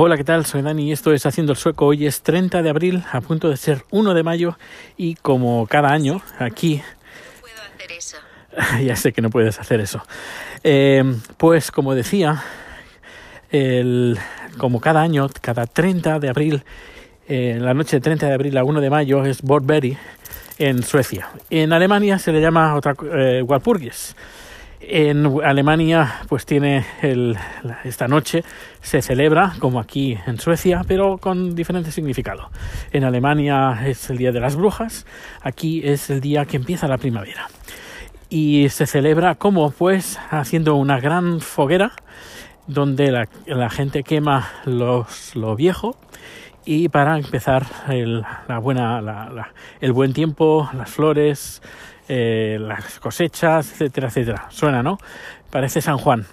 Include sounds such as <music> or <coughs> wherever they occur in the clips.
Hola, ¿qué tal? Soy Dani y esto es Haciendo el Sueco. Hoy es 30 de abril, a punto de ser 1 de mayo y como cada año aquí... Puedo hacer eso. <laughs> ya sé que no puedes hacer eso. Eh, pues como decía, el, como cada año, cada 30 de abril, eh, la noche de 30 de abril a 1 de mayo es Borberry en Suecia. En Alemania se le llama otra eh, Walpurgis. En Alemania, pues tiene el, esta noche se celebra como aquí en Suecia, pero con diferente significado. En Alemania es el día de las brujas, aquí es el día que empieza la primavera. Y se celebra como pues haciendo una gran foguera donde la, gente quema lo viejo y para empezar el, la buena, la, el buen tiempo, las flores, eh, las cosechas, etcétera, etcétera. Suena, ¿no? Parece San Juan.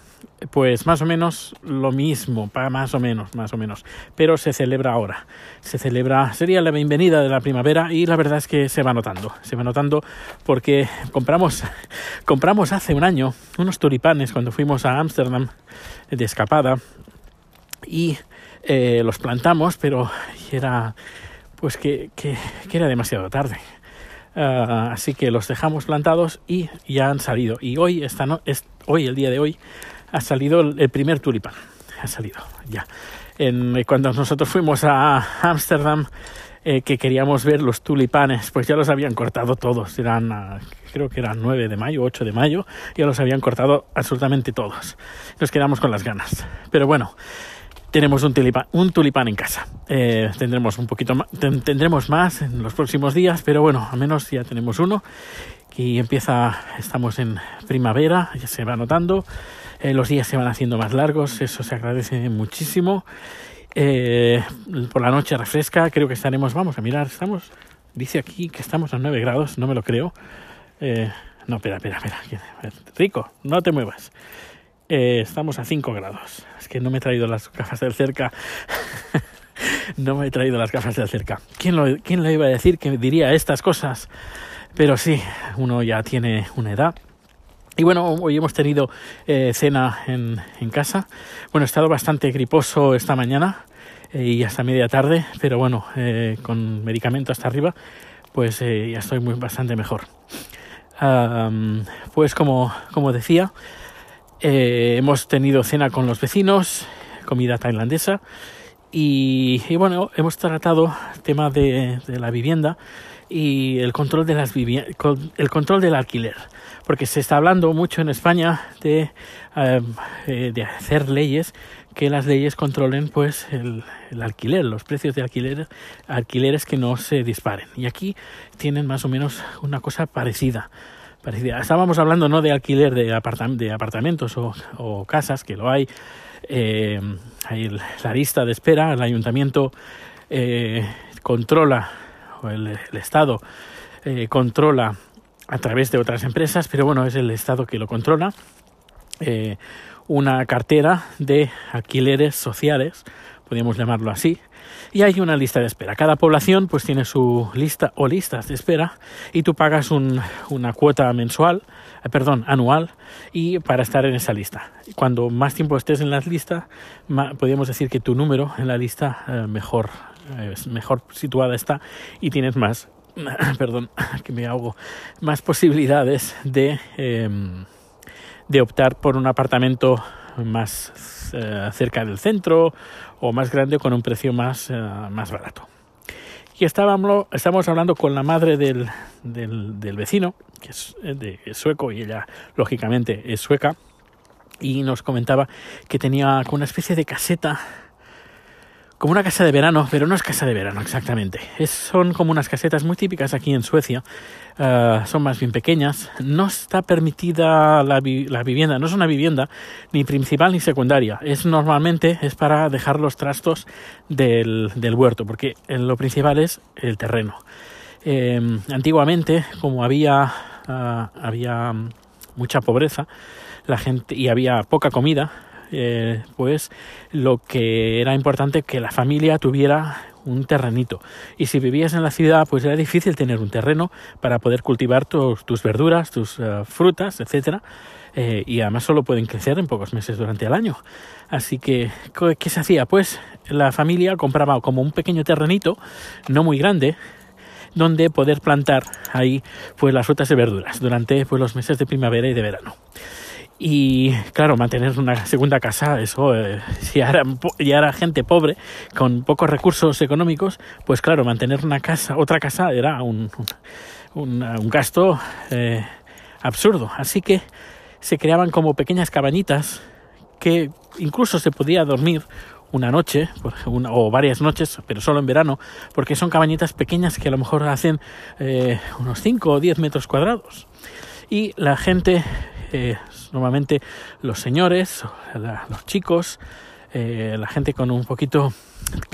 Pues más o menos lo mismo, más o menos, más o menos. Pero se celebra ahora. Se celebra, sería la bienvenida de la primavera y la verdad es que se va notando. Se va notando porque compramos, <laughs> compramos hace un año unos tulipanes cuando fuimos a Ámsterdam de escapada y eh, los plantamos, pero era pues que, que, que era demasiado tarde. Uh, así que los dejamos plantados y ya han salido. Y hoy, esta hoy, el día de hoy, ha salido el, primer tulipán. Ha salido ya. En, cuando nosotros fuimos a Ámsterdam, eh, que queríamos ver los tulipanes, pues ya los habían cortado todos. Eran, uh, creo que eran 9 de mayo, 8 de mayo, ya los habían cortado absolutamente todos. Nos quedamos con las ganas. Pero bueno, tenemos un tulipán, un tulipán en casa. Eh, tendremos un poquito más, tendremos más en los próximos días, pero bueno, al menos ya tenemos uno. Y empieza, estamos en primavera, ya se va notando. Eh, los días se van haciendo más largos, eso se agradece muchísimo. Eh, por la noche refresca, creo que estaremos, vamos a mirar, estamos, dice aquí que estamos a 9 grados, no me lo creo. Eh, no, espera, espera, espera. Rico, no te muevas. Eh, estamos a 5 grados. Es que no me he traído las gafas del cerca. <laughs> no me he traído las gafas del cerca. ¿Quién lo, ¿Quién lo iba a decir que diría estas cosas? Pero sí, uno ya tiene una edad. Y bueno, hoy hemos tenido eh, cena en, en, casa. Bueno, he estado bastante griposo esta mañana eh, y hasta media tarde, pero bueno, con medicamento hasta arriba, pues ya estoy muy bastante mejor. Um, pues como, como decía, eh, hemos tenido cena con los vecinos, comida tailandesa y, bueno, hemos tratado el tema de, la vivienda y el control de las el control del alquiler, porque se está hablando mucho en España de, eh, de hacer leyes que las leyes controlen pues el, el, alquiler, los precios de alquiler, alquileres que no se disparen. Y aquí tienen más o menos una cosa parecida parecida. Estábamos hablando no de alquiler de, apartam de apartamentos o, casas, que lo hay. Eh, hay la lista de espera, el ayuntamiento eh, controla, o el, el Estado eh, controla a través de otras empresas, pero bueno, es el Estado que lo controla. Eh, una cartera de alquileres sociales, podríamos llamarlo así, y hay una lista de espera. Cada población pues tiene su lista o listas de espera y tú pagas un, una cuota mensual, eh, perdón, anual y para estar en esa lista. Cuando más tiempo estés en la lista, podríamos decir que tu número en la lista eh, mejor, eh, mejor situada está y tienes más, <coughs> perdón, <coughs> que me ahogo, más posibilidades de, eh, de optar por un apartamento más eh, cerca del centro o más grande con un precio más, eh, más barato. Y estábamos, estábamos hablando con la madre del, del, vecino, que es, de, es sueco y ella lógicamente es sueca, y nos comentaba que tenía una especie de caseta como una casa de verano, pero no es casa de verano exactamente. Son como unas casetas muy típicas aquí en Suecia. Uh, son más bien pequeñas. No está permitida la, la, vivienda, no es una vivienda ni principal ni secundaria. Es normalmente es para dejar los trastos del, del huerto, porque lo principal es el terreno. Eh, antiguamente, como había, uh, había mucha pobreza, la gente y había poca comida, eh, pues lo que era importante que la familia tuviera un terrenito. Y si vivías en la ciudad, pues era difícil tener un terreno para poder cultivar tus, verduras, tus uh, frutas, etcétera. eh, y además solo pueden crecer en pocos meses durante el año. Así que, ¿qué se hacía? Pues la familia compraba como un pequeño terrenito, no muy grande, donde poder plantar ahí pues las frutas y verduras durante pues los meses de primavera y de verano. Y claro, mantener una segunda casa, eso, eh, si era, ya era, gente pobre, con pocos recursos económicos, pues claro, mantener una casa, otra casa era un, un, un gasto eh, absurdo. Así que se creaban como pequeñas cabañitas que incluso se podía dormir una noche una, o varias noches, pero solo en verano, porque son cabañitas pequeñas que a lo mejor hacen eh, unos 5 o 10 metros cuadrados. Y la gente, eh, normalmente los señores, los chicos, eh, la gente con un poquito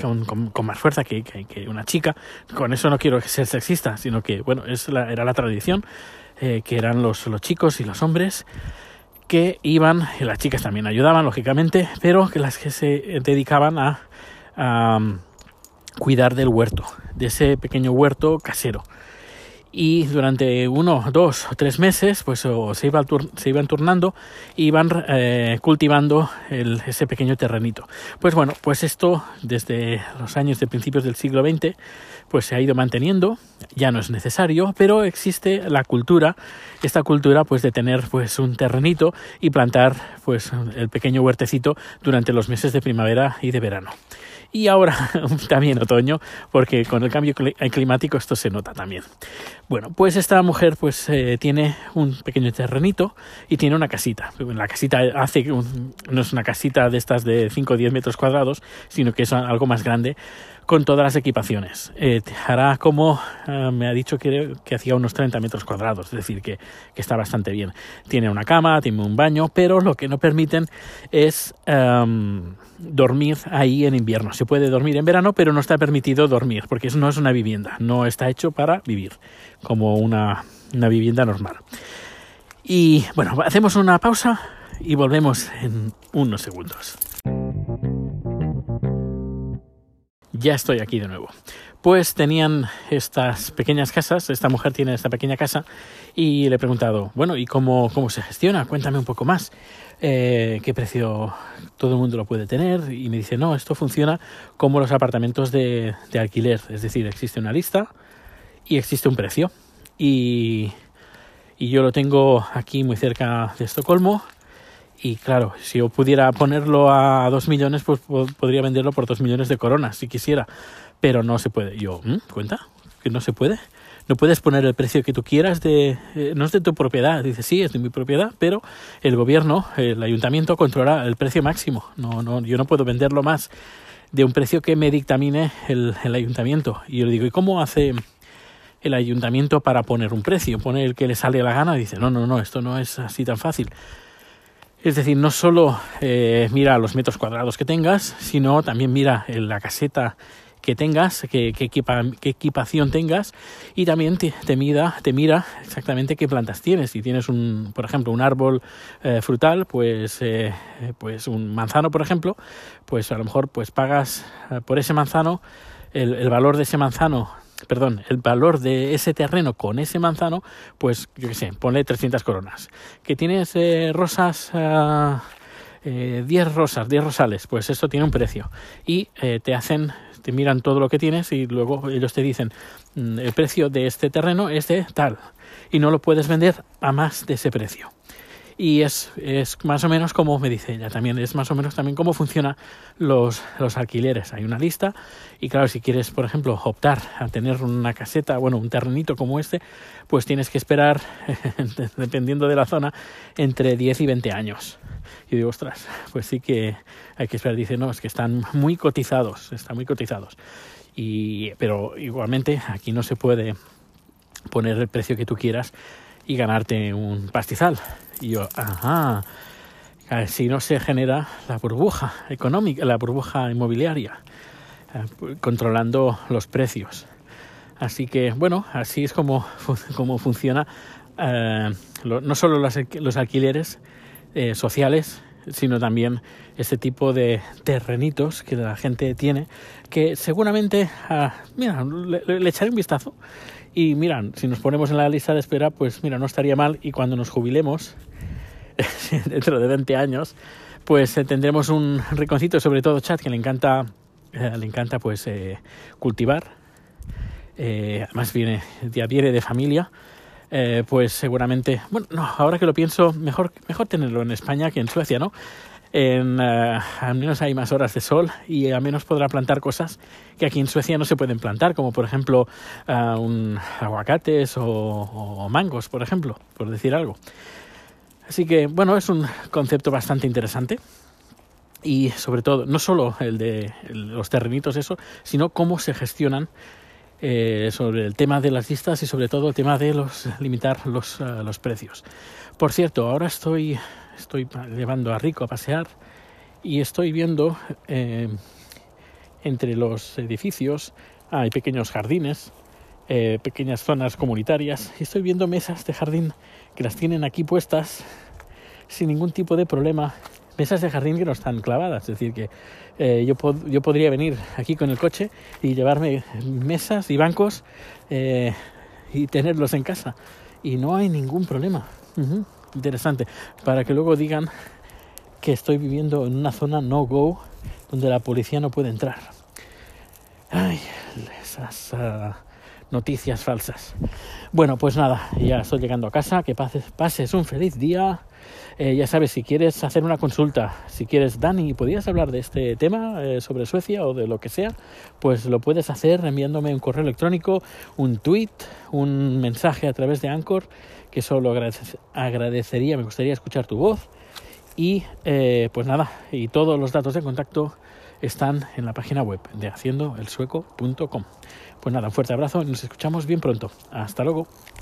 con, más fuerza que, una chica. Con eso no quiero ser sexista, sino que, bueno, es la, era la tradición, eh, que eran los, los chicos y los hombres que iban, y las chicas también ayudaban, lógicamente, pero que las que se dedicaban a, um, cuidar del huerto, de ese pequeño huerto casero y durante uno, dos o tres meses pues se, iba, se iban turnando y iban eh, cultivando el, ese pequeño terrenito. Pues bueno, pues esto desde los años de principios del siglo XX pues se ha ido manteniendo, ya no es necesario, pero existe la cultura, esta cultura pues de tener pues un terrenito y plantar pues el pequeño huertecito durante los meses de primavera y de verano y ahora <laughs> también otoño, porque con el cambio climático esto se nota también. Bueno, pues esta mujer pues eh, tiene un pequeño terrenito y tiene una casita. La casita hace no es una casita de estas de 5 o 10 metros cuadrados, sino que es algo más grande con todas las equipaciones. Eh, hará como eh, me ha dicho que, hacía unos 30 metros cuadrados, es decir, que, que, está bastante bien. Tiene una cama, tiene un baño, pero lo que no permiten es um, dormir ahí en invierno. Se puede dormir en verano, pero no está permitido dormir, porque eso no es una vivienda, no está hecho para vivir, como una, una vivienda normal. Y bueno, hacemos una pausa y volvemos en unos segundos. Ya estoy aquí de nuevo. Pues tenían estas pequeñas casas, esta mujer tiene esta pequeña casa y le he preguntado, bueno, ¿y cómo, cómo se gestiona? Cuéntame un poco más. Eh, ¿Qué precio todo el mundo lo puede tener? Y me dice, no, esto funciona como los apartamentos de, de alquiler, es decir, existe una lista y existe un precio. Y, y yo lo tengo aquí muy cerca de Estocolmo y claro, si yo pudiera ponerlo a dos millones, pues podría venderlo por dos millones de coronas, si quisiera. Pero no se puede. Yo, ¿cuenta? ¿Que no se puede? No puedes poner el precio que tú quieras de... Eh, no es de tu propiedad. Dice, sí, es de mi propiedad, pero el gobierno, el ayuntamiento controla el precio máximo. No, no, yo no puedo venderlo más de un precio que me dictamine el, el ayuntamiento. Y yo le digo, ¿y cómo hace el ayuntamiento para poner un precio? Pone el que le sale la gana. Dice, no, no, no, esto no es así tan fácil. Es decir, no solo eh, mira los metros cuadrados que tengas, sino también mira la caseta que tengas, qué, equipación tengas y también te mira exactamente qué plantas tienes. Si tienes un, por ejemplo, un árbol eh, frutal, pues, eh, pues un manzano, por ejemplo, pues a lo mejor pues pagas por ese manzano el valor de ese manzano perdón, el valor de ese terreno con ese manzano, pues yo qué sé, ponle 300 coronas. Que tienes eh, rosas, uh, eh, 10 eh, rosas, 10 rosales, pues esto tiene un precio. Y eh, te hacen, te miran todo lo que tienes y luego ellos te dicen, mm, el precio de este terreno es de tal. Y no lo puedes vender a más de ese precio y es, es, más o menos como me dice ella también, es más o menos también cómo funcionan los, los alquileres. Hay una lista y claro, si quieres, por ejemplo, optar a tener una caseta, bueno, un terrenito como este, pues tienes que esperar, <laughs> dependiendo de la zona, entre 10 y 20 años. Y digo, ostras, pues sí que hay que esperar. Dice, no, es que están muy cotizados, están muy cotizados. Y, pero igualmente aquí no se puede poner el precio que tú quieras y ganarte un pastizal. Y yo, ajá, si no se genera la burbuja económica, la burbuja inmobiliaria, eh, controlando los precios. Así que, bueno, así es como, <laughs> como funciona eh, no solo los, alquileres eh, sociales, sino también este tipo de terrenitos que la gente tiene, que seguramente, ah, mira, le, echaré un vistazo y miran, si nos ponemos en la lista de espera, pues mira, no estaría mal y cuando nos jubilemos, <laughs> dentro de 20 años, pues eh, tendremos un rinconcito, sobre todo Chat, que le encanta, eh, le encanta pues eh, cultivar. además viene, ya viene de familia. pues seguramente, bueno, no, ahora que lo pienso, mejor, mejor tenerlo en España que en Suecia, ¿no? En, al menos hay más horas de sol y al menos podrá plantar cosas que aquí en Suecia no se pueden plantar, como por ejemplo un, aguacates o, o, mangos, por ejemplo, por decir algo. Así que, bueno, es un concepto bastante interesante. Y sobre todo, no solo el de los terrenitos, eso, sino cómo se gestionan eh, sobre el tema de las listas y sobre todo el tema de los limitar los, uh, los precios. Por cierto, ahora estoy, estoy llevando a Rico a pasear y estoy viendo eh, entre los edificios hay pequeños jardines, eh, pequeñas zonas comunitarias y estoy viendo mesas de jardín que las tienen aquí puestas sin ningún tipo de problema. Mesas de jardín que no están clavadas, es decir, que eh, yo, pod yo podría venir aquí con el coche y llevarme mesas y bancos eh, y tenerlos en casa. Y no hay ningún problema. Interesante. Para que luego digan que estoy viviendo en una zona no-go donde la policía no puede entrar. Ay, esas... Uh, noticias falsas. Bueno, pues nada, ya estoy llegando a casa, que pases, pases un feliz día. Eh, ya sabes, si quieres hacer una consulta, si quieres, Dani, ¿podrías hablar de este tema eh, sobre Suecia o de lo que sea? Pues lo puedes hacer enviándome un correo electrónico, un tweet, un mensaje a través de Anchor, que eso lo agradece, agradecería, me gustaría escuchar tu voz. Y eh, pues nada, y todos los datos de contacto están en la página web de haciendoelsueco.com. Pues nada, un fuerte abrazo y nos escuchamos bien pronto. Hasta luego.